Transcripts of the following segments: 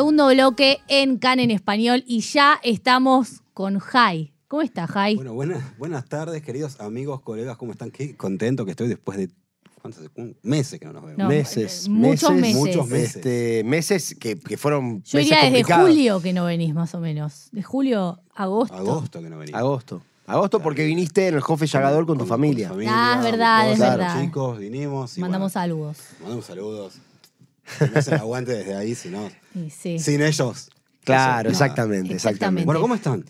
segundo bloque en Can en español y ya estamos con Jai. ¿Cómo está, Jai? Bueno, buenas, buenas tardes, queridos amigos, colegas, ¿cómo están? Qué contento que estoy después de ¿cuántos? Meses que no nos vemos. No, meses, eh, muchos meses. Muchos meses. Este, meses que, que fueron Yo meses diría desde complicados. julio que no venís, más o menos. De julio a agosto. Agosto que no venimos. Agosto. Agosto porque viniste en el Jofe Llagador con tu familia. Ah, es verdad, es verdad. chicos, vinimos. y Mandamos bueno, saludos. Mandamos saludos. Me hacen aguante desde ahí, si no. Y sí. Sin ellos. Claro, exactamente, Exactamente. exactamente. Bueno, ¿cómo están?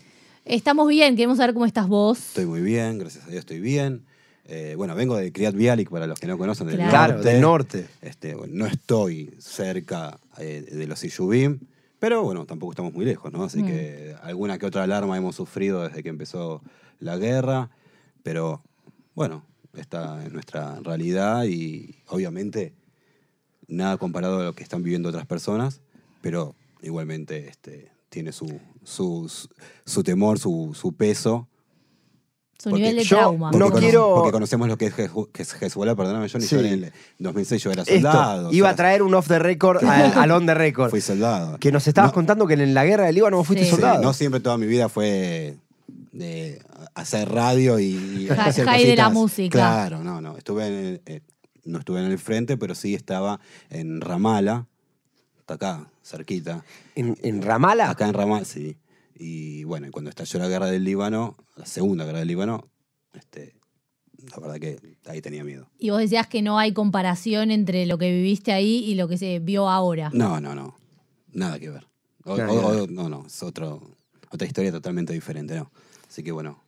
Estamos bien, queremos saber cómo estás vos. Estoy muy bien, gracias a Dios estoy bien. Eh, bueno, vengo de Criat Bialik, para los que no conocen, del Claro. Claro, norte. del norte. Este, bueno, no estoy cerca eh, de los Iyubim, pero bueno, tampoco estamos muy lejos, ¿no? Así Mm. que alguna que otra alarma hemos sufrido desde que empezó la guerra, pero bueno, está en nuestra realidad y obviamente nada comparado a lo que están viviendo otras personas, pero igualmente este, tiene su, su, su- su temor, su, su peso. Su Porque nivel de yo trauma. no quiero- Porque conocemos lo que es, Hezbo- que es Hezbollah, perdóname, yo ni Sí. yo en el 2006 yo era Esto, soldado. iba a traer un off the record al, al on the record. Fui soldado. Que nos estabas No, contando que en la guerra del Líbano vos fuiste Sí. sí, soldado. no siempre toda mi vida fue de hacer radio y, y hacer de la música. Claro, no, no. Estuve en el- eh, no estuve en el frente, pero sí estaba en Ramala, hasta acá, cerquita. ¿En, en Ramala? Acá en Ramala, sí. Y bueno, y cuando estalló la guerra del Líbano, la segunda guerra del Líbano, este, la verdad que ahí tenía miedo. Y vos decías que no hay comparación entre lo que viviste ahí y lo que se vio ahora. No, no, no. Nada que ver. O- Nada o- que ver. o- no, no. Es otro, otra historia totalmente diferente, ¿no? Así que bueno.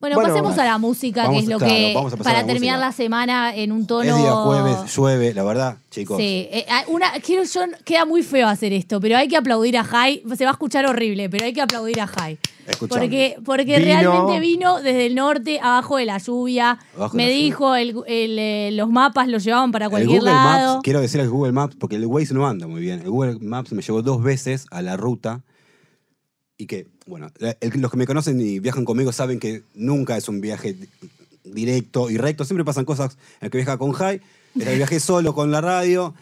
Bueno, Bueno, pasemos a la música, que es lo claro, que. Para la terminar música. la semana en un tono. Es día jueves, llueve, la verdad, chicos. Sí, eh, ah, una, quiero yo, queda muy feo hacer esto, pero hay que aplaudir a Jai. Se va a escuchar horrible, pero hay que aplaudir a Jai. Escuchame. Porque, porque Vino- realmente vino desde el norte, abajo de la lluvia. Abajo me la lluvia. dijo, el, el, eh, los mapas los llevaban para El cualquier Google lado. Maps, quiero decir el Google Maps, porque el Waze no anda muy bien. El Google Maps me llevó dos veces a la ruta y que, bueno, el- los que me conocen y viajan conmigo saben que nunca es un viaje di- directo y recto. Siempre pasan cosas en el que viaja con Jai. Esta vez viajé solo con la radio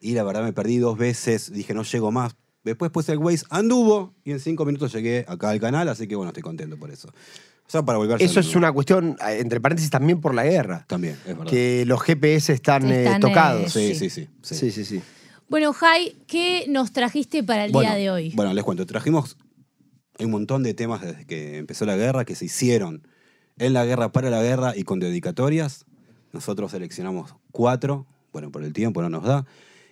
y la verdad me perdí dos veces. Dije, no llego más. Después puse el Waze, anduvo y en cinco minutos llegué acá al canal, así que bueno, estoy contento por eso. O sea, para volver Eso es una cuestión, eh, entre paréntesis, también por la guerra. También, es verdad. Que los GPS están, eh, Están, eh, tocados. Sí, sí. sí, sí. sí. Sí, sí, sí. Bueno, Jai, ¿qué nos trajiste para el Bueno, día de hoy? Bueno, les cuento. Trajimos hay un montón de temas desde que empezó la guerra que se hicieron en la guerra, para la guerra y con dedicatorias. Nosotros seleccionamos cuatro, bueno, por el tiempo no nos da.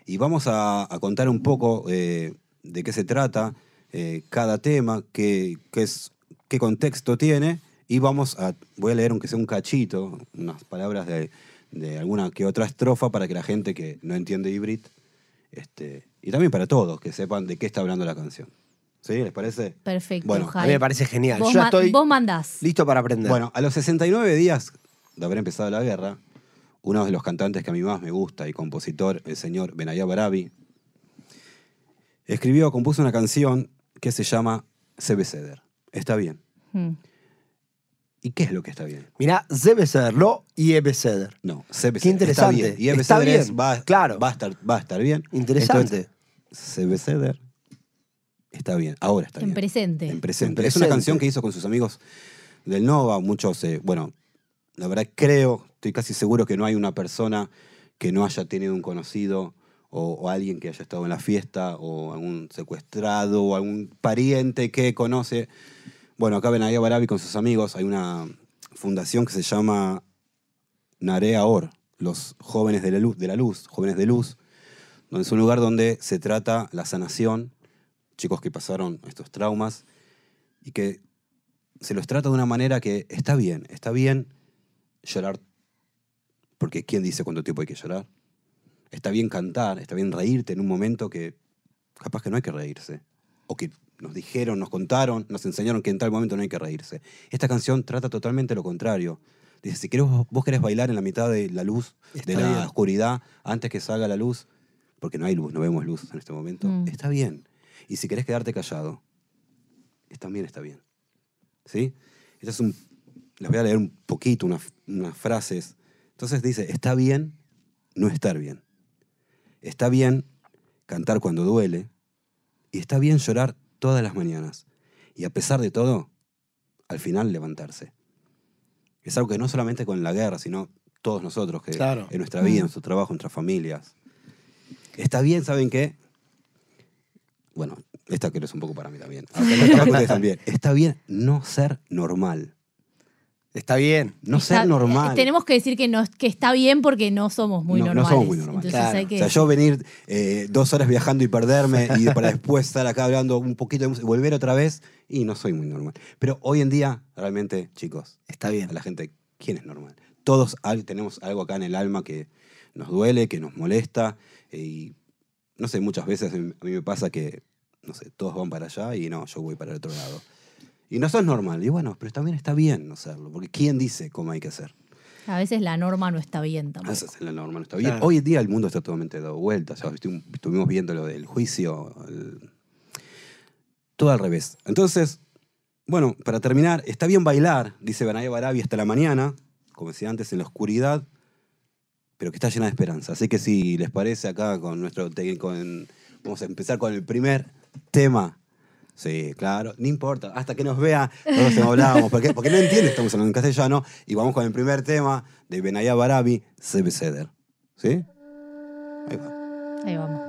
Y vamos a, contar un poco eh, de qué se trata eh, cada tema, qué, qué es, qué contexto tiene. Y vamos a, voy a leer aunque sea un cachito, unas palabras de, de alguna que otra estrofa para que la gente que no entiende hibrid, este, y también para todos, que sepan de qué está hablando la canción. ¿Sí? ¿Les parece? Perfecto, Bueno, A mí me parece genial. Vos, Yo ya estoy vos mandás. listo para aprender. Bueno, a los 69 días de haber empezado la guerra, uno de los cantantes que a mí más me gusta y compositor, el señor Benayá Barabi, escribió, compuso una canción que se llama Sebe Ceder. Está bien. Mm. ¿Y qué es lo que está bien? Mirá, debe serlo y debe ser. No, Sebe Qué Ceder. Está interesante. bien. Y Ebe Está Ceder es- bien, va, claro. va, a estar, va a estar bien. Interesante. Sebe Ceder está bien. Ahora está En bien. presente. En presente. En Es una presente. canción que hizo con sus amigos del Nova. Muchos, eh, bueno, la verdad creo, estoy casi seguro que no hay una persona que no haya tenido un conocido o, o alguien que haya estado en la fiesta o algún secuestrado o algún pariente que conoce. Bueno, acá en Ahí Barabi con sus amigos hay una fundación que se llama Narea Or, los jóvenes de la luz, de la luz jóvenes de luz, donde es un lugar donde se trata la sanación chicos que pasaron estos traumas y que se los trata de una manera que está bien, está bien llorar, porque ¿quién dice cuánto tiempo hay que llorar? Está bien cantar, está bien reírte en un momento que capaz que no hay que reírse, o que nos dijeron, nos contaron, nos enseñaron que en tal momento no hay que reírse. Esta canción trata totalmente lo contrario. Dice, si querés, vos querés bailar en la mitad de la luz, Está de la bien. oscuridad, antes que salga la luz, porque no hay luz, no vemos luz en este momento, Mm. está bien. Y si querés quedarte callado, es- también está bien. ¿Sí? Este es un, les voy a leer un poquito unas, unas frases. Entonces dice, está bien no estar bien. Está bien cantar cuando duele. Y está bien llorar todas las mañanas. Y a pesar de todo, al final levantarse. Es algo que no solamente con la guerra, sino todos nosotros, que Claro. en nuestra vida, en Mm. nuestro trabajo, en nuestras familias. Está bien, ¿saben qué? Bueno, esta creo es un poco para mí también. Acá también. Está bien no ser normal. Está bien. No Está- ser normal. eh, Tenemos que decir que, no, que está bien porque no somos muy No- no normales. somos muy normales. Entonces Claro. hay que O sea, yo venir eh, dos horas viajando y perderme y para después estar acá hablando un poquito de volver otra vez, y no soy muy normal. Pero hoy en día, realmente, chicos, Está bien. a la gente, ¿quién es normal? Todos tenemos algo acá en el alma que nos duele, que nos molesta, eh, y no sé, muchas veces a mí a me pasa que, no sé, todos van para allá y no, yo voy para el otro lado. Y no sos normal, y bueno, pero también está bien no serlo, porque ¿quién dice cómo hay que hacer? a veces la norma no está bien tampoco. Esa es la norma, no está bien. Claro. Hoy en día el mundo está totalmente dado vuelta. ya estu- estuvimos viendo lo del juicio. el- Todo al revés. Entonces, bueno, para terminar, está bien bailar, dice Benaya Barabi, hasta la mañana, como decía antes, en la oscuridad, pero que está llena de esperanza. Así que si les parece acá con nuestro técnico, en- vamos a empezar con el primer tema. Sí, claro, no importa, hasta que nos vea, nosotros nos hablábamos, porque, porque no entiende, estamos hablando en castellano, y vamos con el primer tema de Benaya Barabi, Sebe Seder. ¿Sí? Ahí va. Ahí vamos.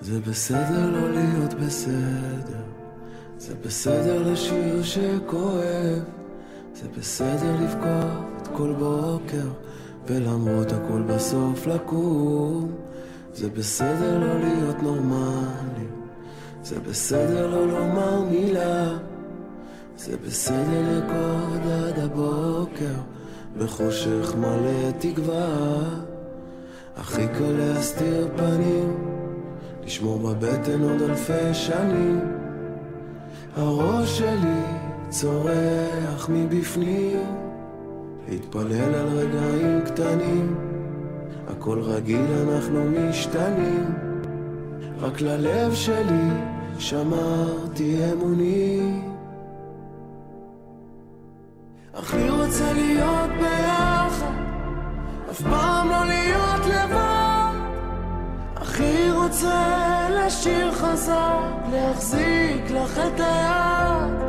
זה בסדר לא להיות בסדר, זה בסדר לשיר שכואב, זה בסדר לבכות כל בוקר, ולמרות הכל בסוף לקום, זה בסדר לא להיות נורמלי, זה בסדר לא לומר מילה, זה בסדר לרקוד עד הבוקר, בחושך מלא תקווה, הכי קל להסתיר פנים. לשמור בבטן עוד אלפי שנים. הראש שלי צורח מבפנים, להתפלל על רגעים קטנים. הכל רגיל, אנחנו משתנים. רק ללב שלי שמרתי אמונים. הכי רוצה להיות ביחד, אף פעם לא להיות לבד. הכי רוצה לשיר חזק, להחזיק לך את היד.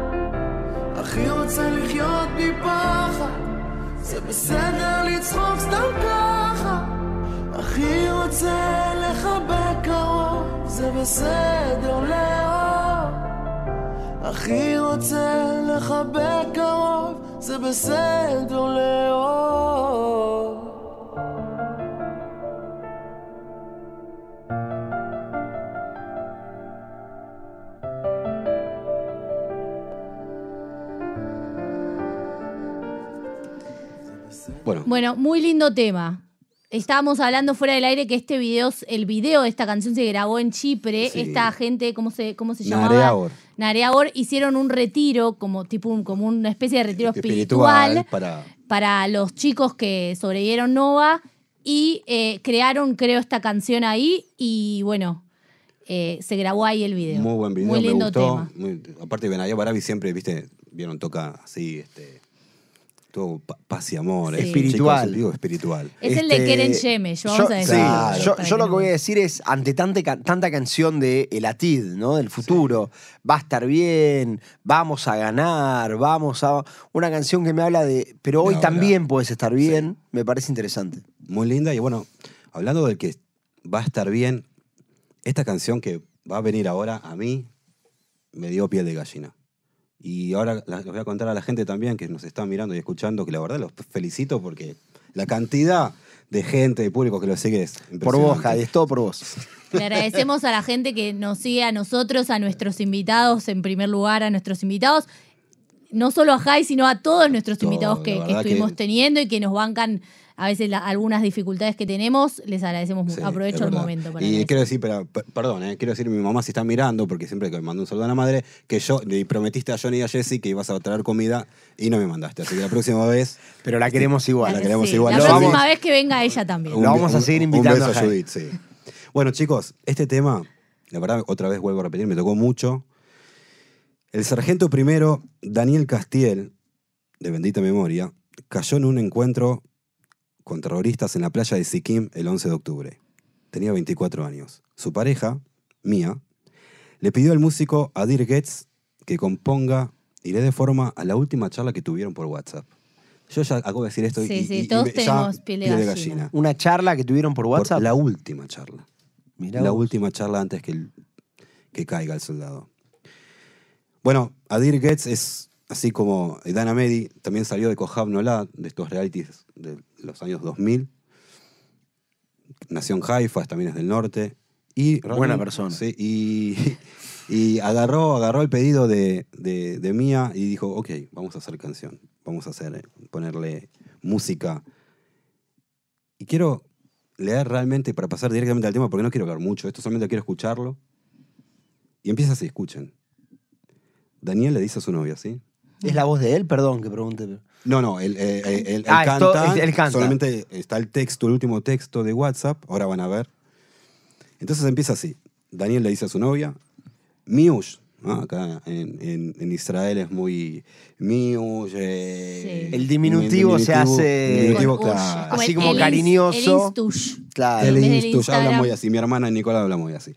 הכי רוצה לחיות מפחד, זה בסדר לצחוק סתם ככה. הכי רוצה לחבק קרוב, זה בסדר לאהוב. הכי רוצה לחבק קרוב, זה בסדר לאהוב. Bueno, muy lindo tema. Estábamos hablando fuera del aire que este video, el video de esta canción se grabó en Chipre. Sí. Esta gente, ¿cómo se, cómo se llamaba? Hicieron un retiro, como tipo un- como una especie de retiro espiritual, para... para los chicos que sobrevivieron Nova y eh, crearon, creo, esta canción ahí y bueno, eh, se grabó ahí el video. Muy buen video, Muy lindo me gustó. tema. Muy- aparte, Benaya Barabi siempre, viste, vieron, toca así, este, todo pa- paz y amor. Sí. eh, Espiritual. chicos, digo, espiritual. Es el de Este, Keren Shemesh, vamos a decir. Sí, Claro. yo, para yo que lo que voy a decir es, ante tanta, ca- tanta canción de El Atid, ¿no? Del futuro, va a estar bien, vamos a ganar, vamos a... Una canción que me habla de, pero hoy también puedes estar bien, me parece interesante. Muy linda. Y bueno, hablando del que va a estar bien, esta canción que va a venir ahora, a mí, me dio piel de gallina. Y ahora les voy a contar a la gente también que nos está mirando y escuchando que la verdad los felicito porque la cantidad de gente, de público que lo sigue es Por vos. Jai, es todo por vos. Le agradecemos a la gente que nos sigue a nosotros, a nuestros invitados, en primer lugar, a nuestros invitados. No solo a Jai, sino a todos nuestros Todo, invitados que, estuvimos que- teniendo y que nos bancan a veces la- algunas dificultades que tenemos. Les agradecemos mucho. Sí, Aprovecho el momento para Y agradecer. quiero decir, pero, per- perdón, eh, quiero decir a mi mamá si está mirando, porque siempre que me mandó un saludo a la madre, que yo le prometiste a Johnny y a Jesse que ibas a traer comida y no me mandaste. Así que la próxima vez. Pero la queremos igual. la queremos Sí, igual. La próxima vamos- vez que venga ella también. Lo vamos a seguir invitando Un beso a. Judith, sí. Bueno, chicos, este tema, la verdad, otra vez vuelvo a repetir, me tocó mucho. El sargento primero, Daniel Castiel, de bendita memoria, cayó en un encuentro con terroristas en la playa de Sikkim el 11 de octubre. Tenía 24 años. Su pareja, Mia, le pidió al músico Adir Getz que componga y le dé forma a la última charla que tuvieron por WhatsApp. Yo ya acabo de decir esto y- Sí, y, sí, y todos tenemos piel de gallina. Una charla que tuvieron por Por WhatsApp. la última charla. Mirá la vos. última charla antes que, el- que caiga el soldado. Bueno, Adir Getz es así como Dan Amedi, también salió de Kohab Nolad, de estos realities de los años 2000. Nació en Haifa, también es del norte. Y Buena persona. Sí, y, y agarró, agarró el pedido de, de, de Mía y dijo, ok, vamos a hacer canción, vamos a hacer, ponerle música. Y quiero leer realmente, para pasar directamente al tema, porque no quiero hablar mucho, esto solamente quiero escucharlo. Y empieza así, escuchen. Daniel le dice a su novia, ¿sí? ¿Es la voz de él? Perdón que pregunte. No, no, él, eh, eh, él- él Ah, esto- él canta. Solamente está el texto, el último texto de WhatsApp. Ahora van a ver. Entonces empieza así. Daniel le dice a su novia, Miush. ¿no? Acá en, en- en Israel es muy Miush. eh, Sí. El diminutivo se hace- diminutivo, claro. Así como el cariñoso. El instush. Claro. El Instush habla muy así. Mi hermana Nicola habla muy así.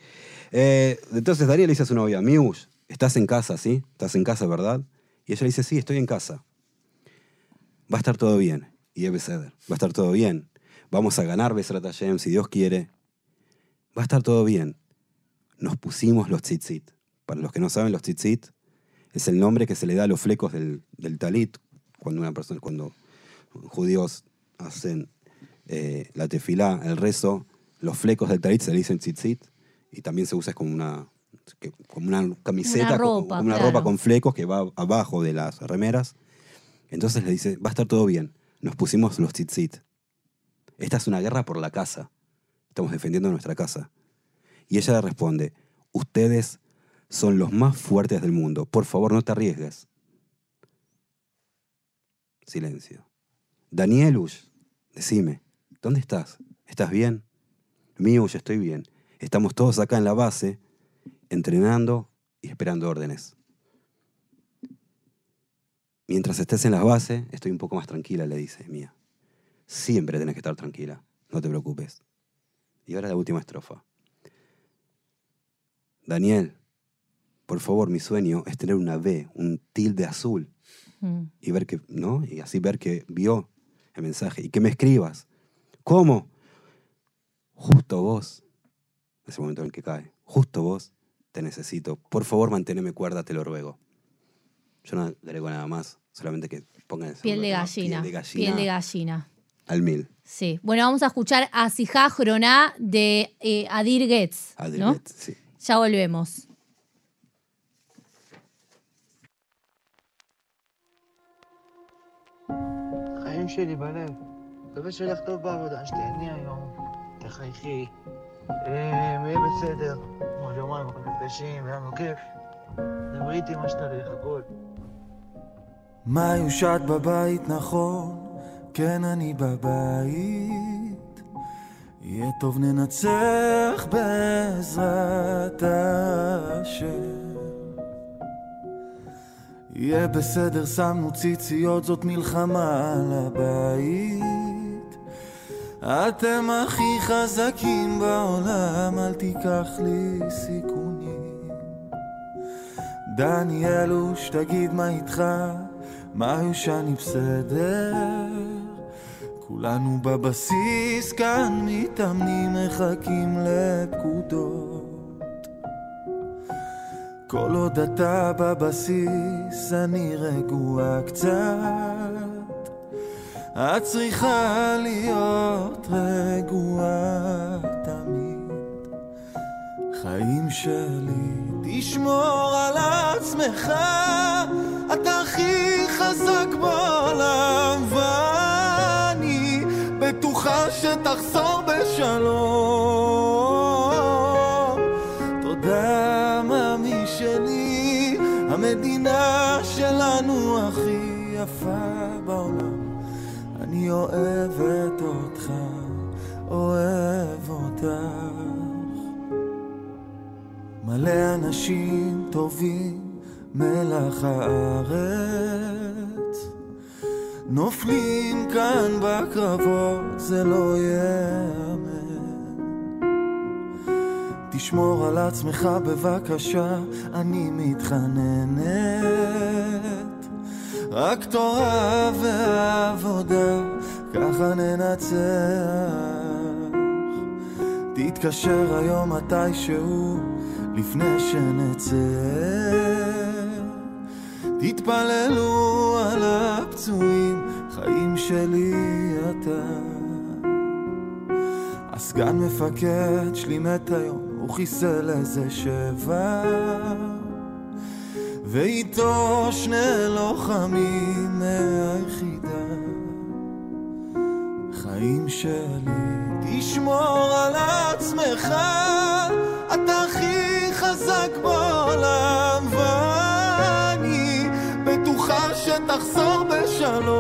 Eh, entonces Daniel le dice a su novia, Miush, ¿estás en casa, sí? ¿Estás en casa, verdad? Y ella dice, sí, estoy en casa. Va a estar todo bien. Y debe ser, va a estar todo bien. Vamos a ganar Besrat Hashem, si Dios quiere. Va a estar todo bien. Nos pusimos los tzitzit. Para los que no saben, los tzitzit es el nombre que se le da a los flecos del, del talit cuando una persona, cuando judíos hacen eh, la tefilá, el rezo, los flecos del talit se le dicen tzitzit y también se usa como una, que- como una camiseta, Una como- ropa, como una claro. ropa con flecos que va abajo de las remeras. Entonces le dice, va a estar todo bien. Nos pusimos los tzitzit. Esta es una guerra por la casa. Estamos defendiendo nuestra casa. Y ella le responde, ustedes son los más fuertes del mundo. Por favor, no te arriesgues. Silencio. Danielush, decime, ¿dónde estás? ¿Estás bien? Miush, estoy bien. Estamos todos acá en la base, entrenando y esperando órdenes. Mientras estés en la base, estoy un poco más tranquila, le dice Mía. Siempre tenés que estar tranquila, no te preocupes. Y ahora la última estrofa. Daniel, por favor, mi sueño es tener una B, un tilde azul, Mm. y ver que, ¿no? Y así ver que vio el mensaje y que me escribas. ¿Cómo? Justo vos, ese momento en el que cae, justo vos te necesito. Por favor, manténme cuerda, te lo ruego. Yo no agrego nada más, solamente que pongan ese Piel de nombre, ¿no? gallina. Piel de gallina. Piel de gallina. Al mil. Sí. Bueno, vamos a escuchar a Sijá Jroná de eh, Adir Getz. ¿no? Adelbet, sí. Ya volvemos. חיים שלי בלב. מקווה שיהיה לך טוב בעבודה, שתהני היום, תחייכי. אה, יהיה בסדר. עוד יומיים אנחנו נפגשים, היה לנו כיף. דברי איתי מה שצריך, הכל. מה יושת בבית נכון, כן אני בבית. יהיה טוב ננצח בעזרת השם. יהיה בסדר, שמנו ציציות, זאת מלחמה על הבית. אתם הכי חזקים בעולם, אל תיקח לי סיכונים. דניאלוש, תגיד מה איתך, מה יושני בסדר? כולנו בבסיס, כאן מתאמנים, מחכים לפקודות. כל עוד אתה בבסיס, אני רגוע קצת. את צריכה להיות רגועה תמיד. חיים שלי, תשמור על עצמך, אתה הכי חזק בעולם, ואני בטוחה שתחזור בשלום. אוהבת אותך, אוהב אותך. מלא אנשים טובים, מלח הארץ. נופלים כאן בקרבות, זה לא ייאמן. תשמור על עצמך בבקשה, אני מתחננת. רק תורה ועבודה, ככה ננצח. תתקשר היום מתישהו, לפני שנצא. תתפללו על הפצועים, חיים שלי אתה. הסגן מפקד שלי מת היום, הוא חיסל איזה שבע. ואיתו שני לוחמים מהיחידה. חיים שלי, תשמור על עצמך, אתה הכי חזק בעולם, ואני בטוחה שתחזור בשלום.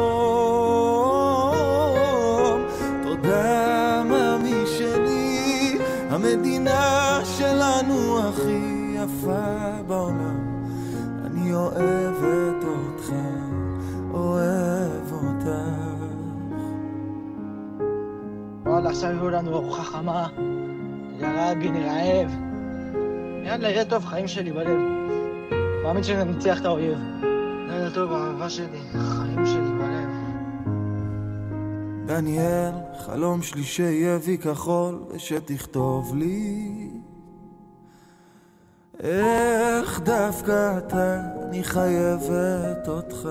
תודה, מאמי שלי, המדינה שלנו הכי יפה בעולם. אני אוהבת וואלה, עכשיו הביאו לנו ארוחה חמה. יא רבי, אני רעב. יאללה, יהיה טוב, חיים שלי בלב. מאמין שננצח את האויב. לילה טוב, אהבה שלי, חיים שלי בלב. דניאל, חלום שלי שיהיה וי כחול ושתכתוב לי איך דווקא אתה, אני חייבת אותך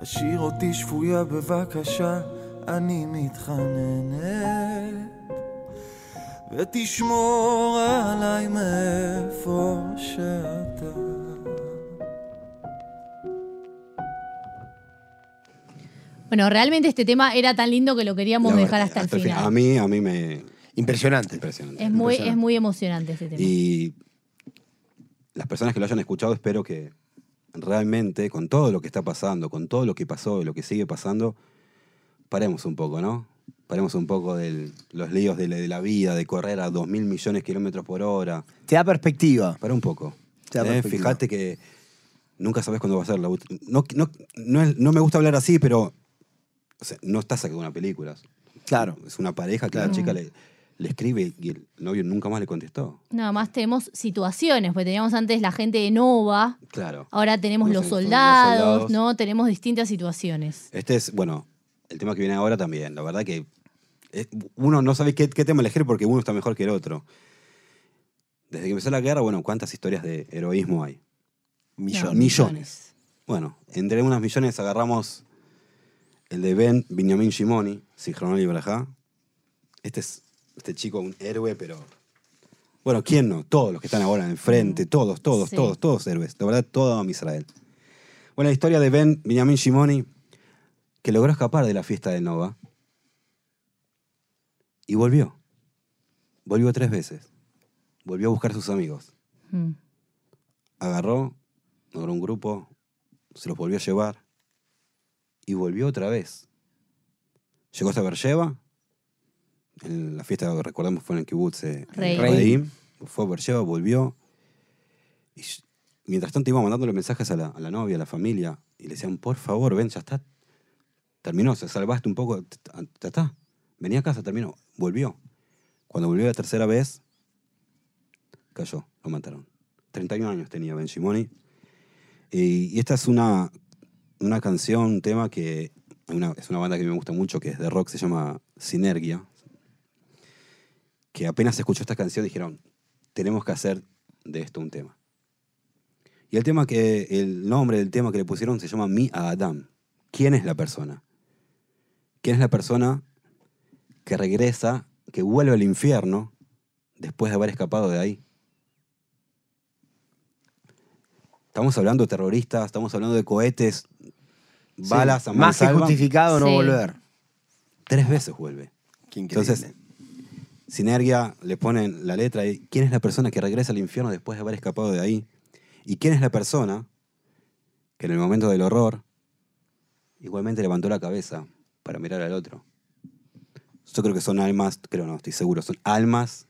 תשאיר אותי שבויה בבקשה, אני מתחננת ותשמור עליי מאיפה שאתה Bueno, realmente este tema era tan lindo que lo queríamos La dejar verdad, hasta, el fin. final. A mí, a mí me... Impresionante. Impresionante. Es muy, Impresionante. es muy emocionante este tema. Y las personas que lo hayan escuchado, espero que realmente, con todo lo que está pasando, con todo lo que pasó y lo que sigue pasando, paremos un poco, ¿no? Paremos un poco de los líos de la, de la vida, de correr a 2 mil millones de kilómetros por hora. Te da perspectiva. Para un poco. Te da Eh, perspectiva. Fíjate que nunca sabes cuándo va a ser la última. No, no, no, es- no me gusta hablar así, pero o sea, no está sacando una película. Claro. Es una pareja que la chica le, le escribe y el novio nunca más le contestó. Nada más tenemos situaciones, porque teníamos antes la gente de Nova, Claro. ahora tenemos Los- los los soldados, soldados. ¿no? Tenemos distintas situaciones. Este es, bueno, el tema que viene ahora también. La verdad que es- uno no sabe qué, qué tema elegir porque uno está mejor que el otro. Desde que empezó la guerra, bueno, ¿cuántas historias de heroísmo hay? Millones. millones. Bueno, entre unas millones agarramos el de Ben Benjamin Shimoni, Sichronol y Brajá. Este es este chico, un héroe, pero. Bueno, ¿quién no? Todos los que están ahora enfrente, todos, todos, Sí. todos, todos héroes. La verdad, todo a Israel. Bueno, la historia de Ben Benjamin Shimoni, que logró escapar de la fiesta de Nova y volvió. Volvió tres veces. Volvió a buscar a sus amigos Mm. agarró, logró un grupo, se los volvió a llevar y volvió otra vez. Llegó hasta Beersheba, en la fiesta que recordamos fue en el kibbutz eh, Reim. Reim. fue a Beersheba, volvió y mientras tanto iba mandándole mensajes a la, a la novia, a la familia y le decían, por favor, ven, ya está, terminó, se salvaste un poco, ya está, venía a casa, terminó, volvió. Cuando volvió la tercera vez, cayó, lo mataron. 31 años tenía Ben Shimoni. Y, esta es una, una canción, un tema que es una banda que me gusta mucho, que es de rock, se llama Sinergia. Que apenas escuchó esta canción dijeron, tenemos que hacer de esto un tema. Y el tema que, el nombre del tema que le pusieron se llama Mi a Adam. ¿Quién es la persona? ¿Quién es la persona que regresa, que vuelve al infierno después de haber escapado de ahí? Estamos hablando de terroristas, estamos hablando de cohetes, balas a Más que justificado no Sí. volver. Tres veces vuelve. Entonces, Sinergia le ponen la letra y quién es la persona que regresa al infierno después de haber escapado de ahí. Y quién es la persona que en el momento del horror igualmente levantó la cabeza para mirar al otro. Yo creo que son almas, creo no, estoy seguro, son almas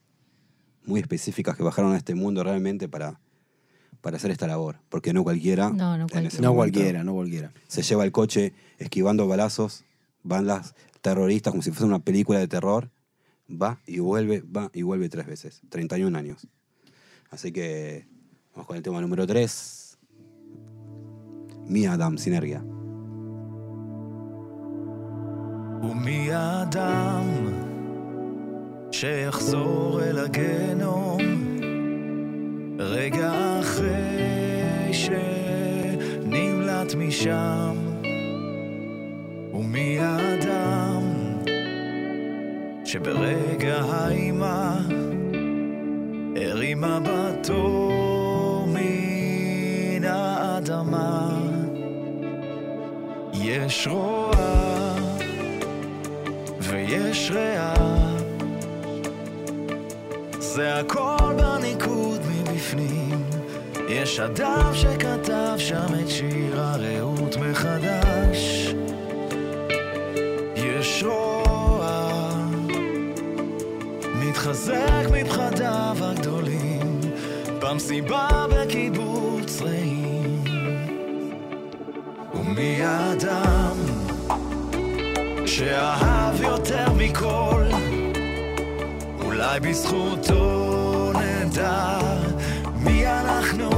muy específicas que bajaron a este mundo realmente para, para hacer esta labor, porque no cualquiera. No, no en cualquiera. ese No cualquiera, no cualquiera. Se lleva el coche esquivando balazos, van las terroristas como si fuese una película de terror, va y vuelve, va y vuelve tres veces, 31 años. Así que vamos con el tema número 3. Mi Adam, Sinergia. ומי האדם שיחזור אל הגנום רגע אחרי שנמלט משם ומי האדם שברגע האימה הרים מבטו מן האדמה. יש רוע ויש ריאה זה הכל בניקוד מבפנים. יש אדם שכתב שם את שיר הרעות מחדש. יש רוע מתחזק מפחדיו הגדולים במסיבה בקיבוץ רעים. ומי האדם שאהב יותר אולי בזכותו נדע מי אנחנו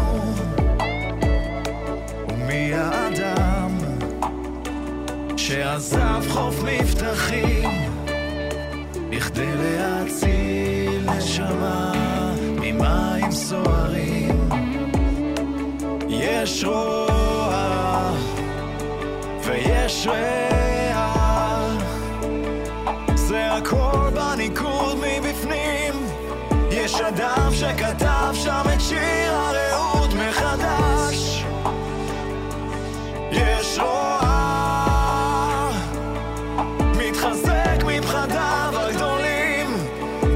ומי האדם שעזב חוף מבטחים בכדי להציל נשמה ממים סוערים. יש רוע ויש ריאה אדם שכתב שם את שיר הרעות מחדש. יש רוע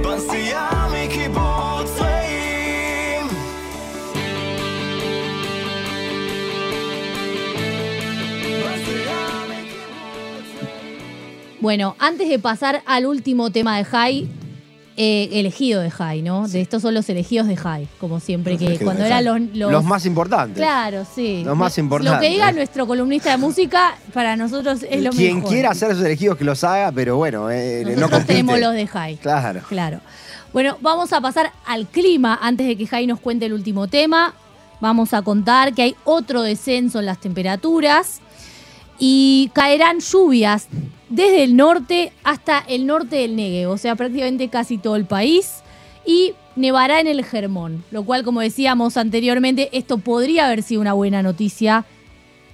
בנסיעה מקיבוץ Bueno, antes de pasar al último tema de Jai, eh, elegido de Jai, ¿no? De estos son los elegidos de Jai, como siempre, Los que cuando eran los, los- Los más importantes. Claro, sí. Los más Lo- Lo importantes. que diga nuestro columnista de música, para nosotros es lo Quien mejor. quiera hacer sus elegidos que los haga, pero bueno, eh, no Nosotros compite. tenemos los de Jai. Claro. Claro. Bueno, vamos a pasar al clima antes de que Jai nos cuente el último tema. Vamos a contar que hay otro descenso en las temperaturas y caerán lluvias desde el norte hasta el norte del Negev, o sea, prácticamente casi todo el país. Y nevará en el Germón, lo cual, como decíamos anteriormente, esto podría haber sido una buena noticia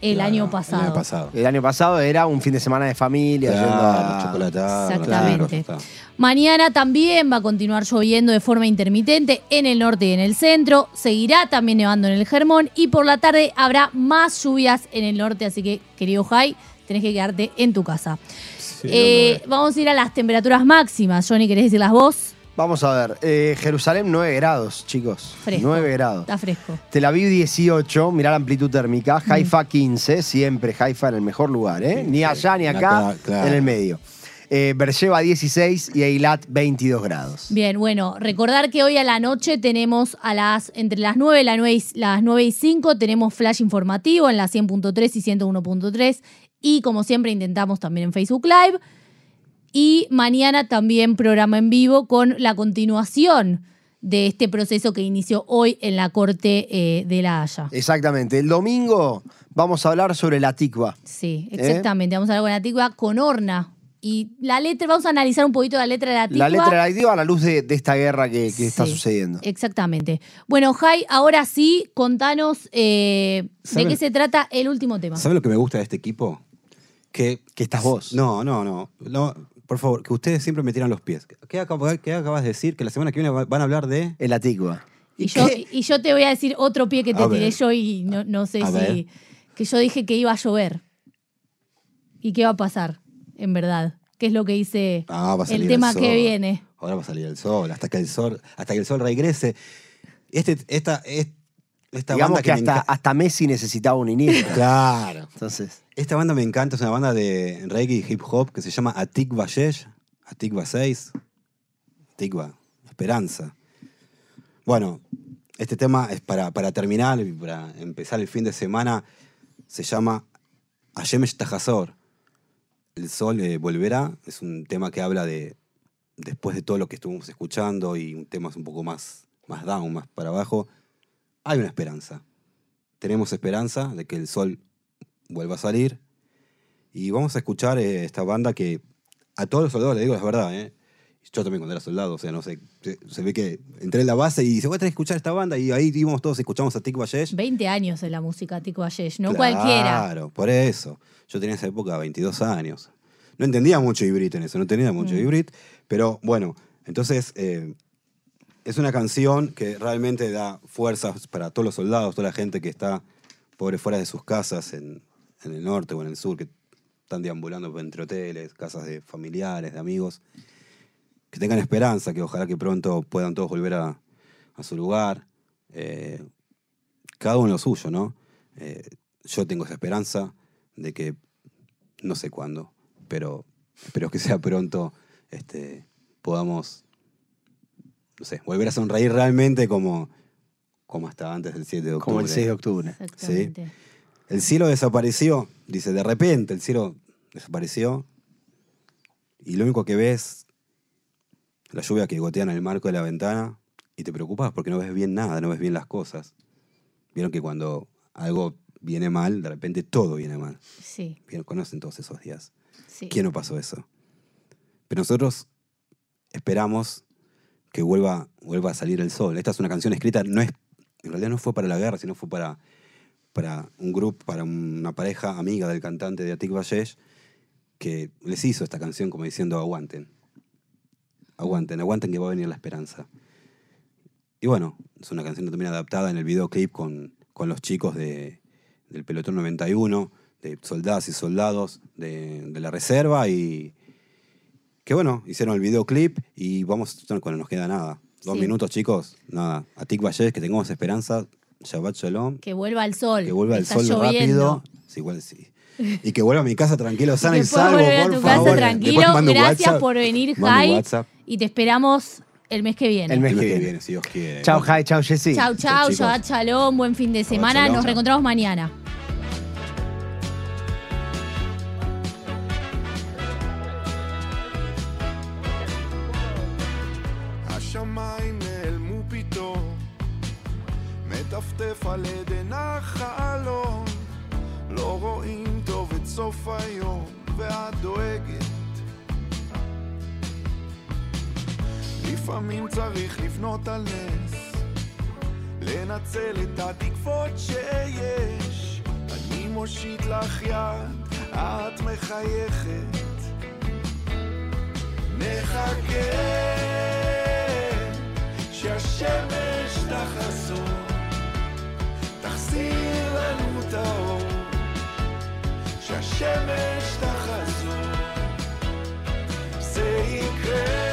el Claro, año pasado. El año pasado. El año pasado era un fin de semana de familia. yendo Claro, a- chocolatada. Exactamente. claro. Mañana también va a continuar lloviendo de forma intermitente en el norte y en el centro. Seguirá también nevando en el Germón. Y por la tarde habrá más lluvias en el norte. Así que, querido Jai, tenés que quedarte en tu casa. Sí, Eh, no, no, vamos a ir a las temperaturas máximas. Johnny, ¿querés decirlas vos? Vamos a ver. eh, Jerusalén 9 grados, chicos. Fresco. 9 grados. Está fresco. Tel Aviv 18, mirá la amplitud térmica. Mm. Haifa 15, siempre Haifa en el mejor lugar, ¿eh? Ni allá ni acá, Acá, claro. en el medio. Eh, Beersheba 16 y Eilat 22 grados. Bien, bueno, recordar que hoy a la noche tenemos a las entre las 9 y las 9 y, las 9 y 5 tenemos flash informativo en la 100.3 y 101.3 y como siempre intentamos también en Facebook Live y mañana también programa en vivo con la continuación de este proceso que inició hoy en la Corte eh, de La Haya. Exactamente. El domingo vamos a hablar sobre la tikva. Sí, ¿Eh? exactamente. Vamos a hablar con la Tigua con Orna. Y la letra, vamos a analizar un poquito la letra de la Tigua. La letra de la tikva a la luz de, de esta guerra que, que está sucediendo. Exactamente. Bueno, Jai, ahora sí, contanos eh, de qué se trata el último tema. ¿Sabes lo que me gusta de este equipo? Que, Que estás vos. No, no, no, no. Por favor, que ustedes siempre me tiran los pies. ¿Qué, acab- qué acabas de decir? Que la semana que viene va- van a hablar de. Es la tikva. Y yo, y yo te voy a decir otro pie que te A tiré ver. yo y no, no sé A si. ver. Que yo dije que iba a llover. ¿Y qué va a pasar? En verdad. ¿Qué es lo que hice Ah, va a salir el tema el que viene? Ahora va a salir el sol, hasta que el sol, hasta que el sol regrese. Este, esta, es- esta Digamos banda que, hasta, hasta Messi necesitaba un Iniesta. Claro. Entonces, Esta banda me encanta, es una banda de reggae y hip hop que se llama Atikva Yesh, Atikva 6, Atikva, Esperanza. Bueno, Este tema es para, para terminar y para empezar el fin de semana. Se llama Ayemesh Tajazor. El sol eh, volverá. Es un tema que habla de, después de todo lo que estuvimos escuchando y un tema un poco más, más down, más para abajo, hay una esperanza. Tenemos esperanza de que el sol vuelva a salir. Y vamos a escuchar eh, esta banda que a todos los soldados les digo la verdad, ¿eh? Yo también cuando era soldado, o sea, no sé, se, se ve que entré en la base y se voy a tener que escuchar esta banda y ahí íbamos todos, escuchamos a Tik Bayesh. 20 años en la música Tico Ayesh, no Claro, cualquiera. por eso. Yo tenía en esa época 22 años. No entendía mucho hibrid en eso, no entendía mucho Mm. hibrid, pero bueno, entonces eh, es una canción que realmente da fuerzas para todos los soldados, toda la gente que está pobre fuera de sus casas en, el norte o en el sur, que están deambulando entre hoteles, casas de familiares, de amigos. Que tengan esperanza, que ojalá que pronto puedan todos volver a, a su lugar. Eh, cada uno lo suyo, ¿no? Eh, yo tengo esa esperanza de que no sé cuándo, pero espero que sea pronto este, podamos, no sé, volver a sonreír realmente como, como hasta antes del 7 de octubre. Como el 6 de octubre. El cielo desapareció, dice, de repente el cielo desapareció y lo único que ves la lluvia que gotea en el marco de la ventana y te preocupas porque no ves bien nada, no ves bien las cosas. Vieron que cuando algo viene mal, de repente todo viene mal. Sí, Vieron, conocen todos esos días. sí. ¿Quién no pasó eso? Pero nosotros esperamos que vuelva, vuelva a salir el sol. Esta es una canción escrita, no es, en realidad no fue para la guerra, sino fue para, para un grupo, para una pareja amiga del cantante de Atik Bayesh, que les hizo esta canción como diciendo aguanten. Aguanten, aguanten que va a venir la esperanza. Y bueno, es una canción también adaptada en el videoclip con, con los chicos de, del Pelotón 91, de soldadas y soldados de la reserva y que bueno, hicieron el videoclip y vamos, cuando nos queda nada. Dos Sí. minutos, chicos, nada. A Tik Valles, que tengamos esperanza. Shabbat Shalom. Que vuelva el sol. Que vuelva el Está sol lloviendo. rápido. Sí, igual sí. Y que vuelva a mi casa tranquilo, sana y, salvo, por tu favor. casa tranquilo. Después mando un Gracias WhatsApp. por venir, Jai. Y te esperamos el mes que viene. El mes El que mes que viene. viene, si Dios quiere. Chao, Jai, chao, Jessy. Chau, chau, chicos. Shabbat Shalom, buen fin de semana. Nos reencontramos mañana. השמיים נעלמו פתאום, מטפטף על עדן החלון, לא רואים טוב את סוף היום, ואת דואגת. לפעמים צריך לבנות על נס, לנצל את התקוות שיש. אני מושיט לך יד, את מחייכת. נחכה כשהשמש תחזור, תחזיר לנו את האור, כשהשמש תחזור, זה יקרה.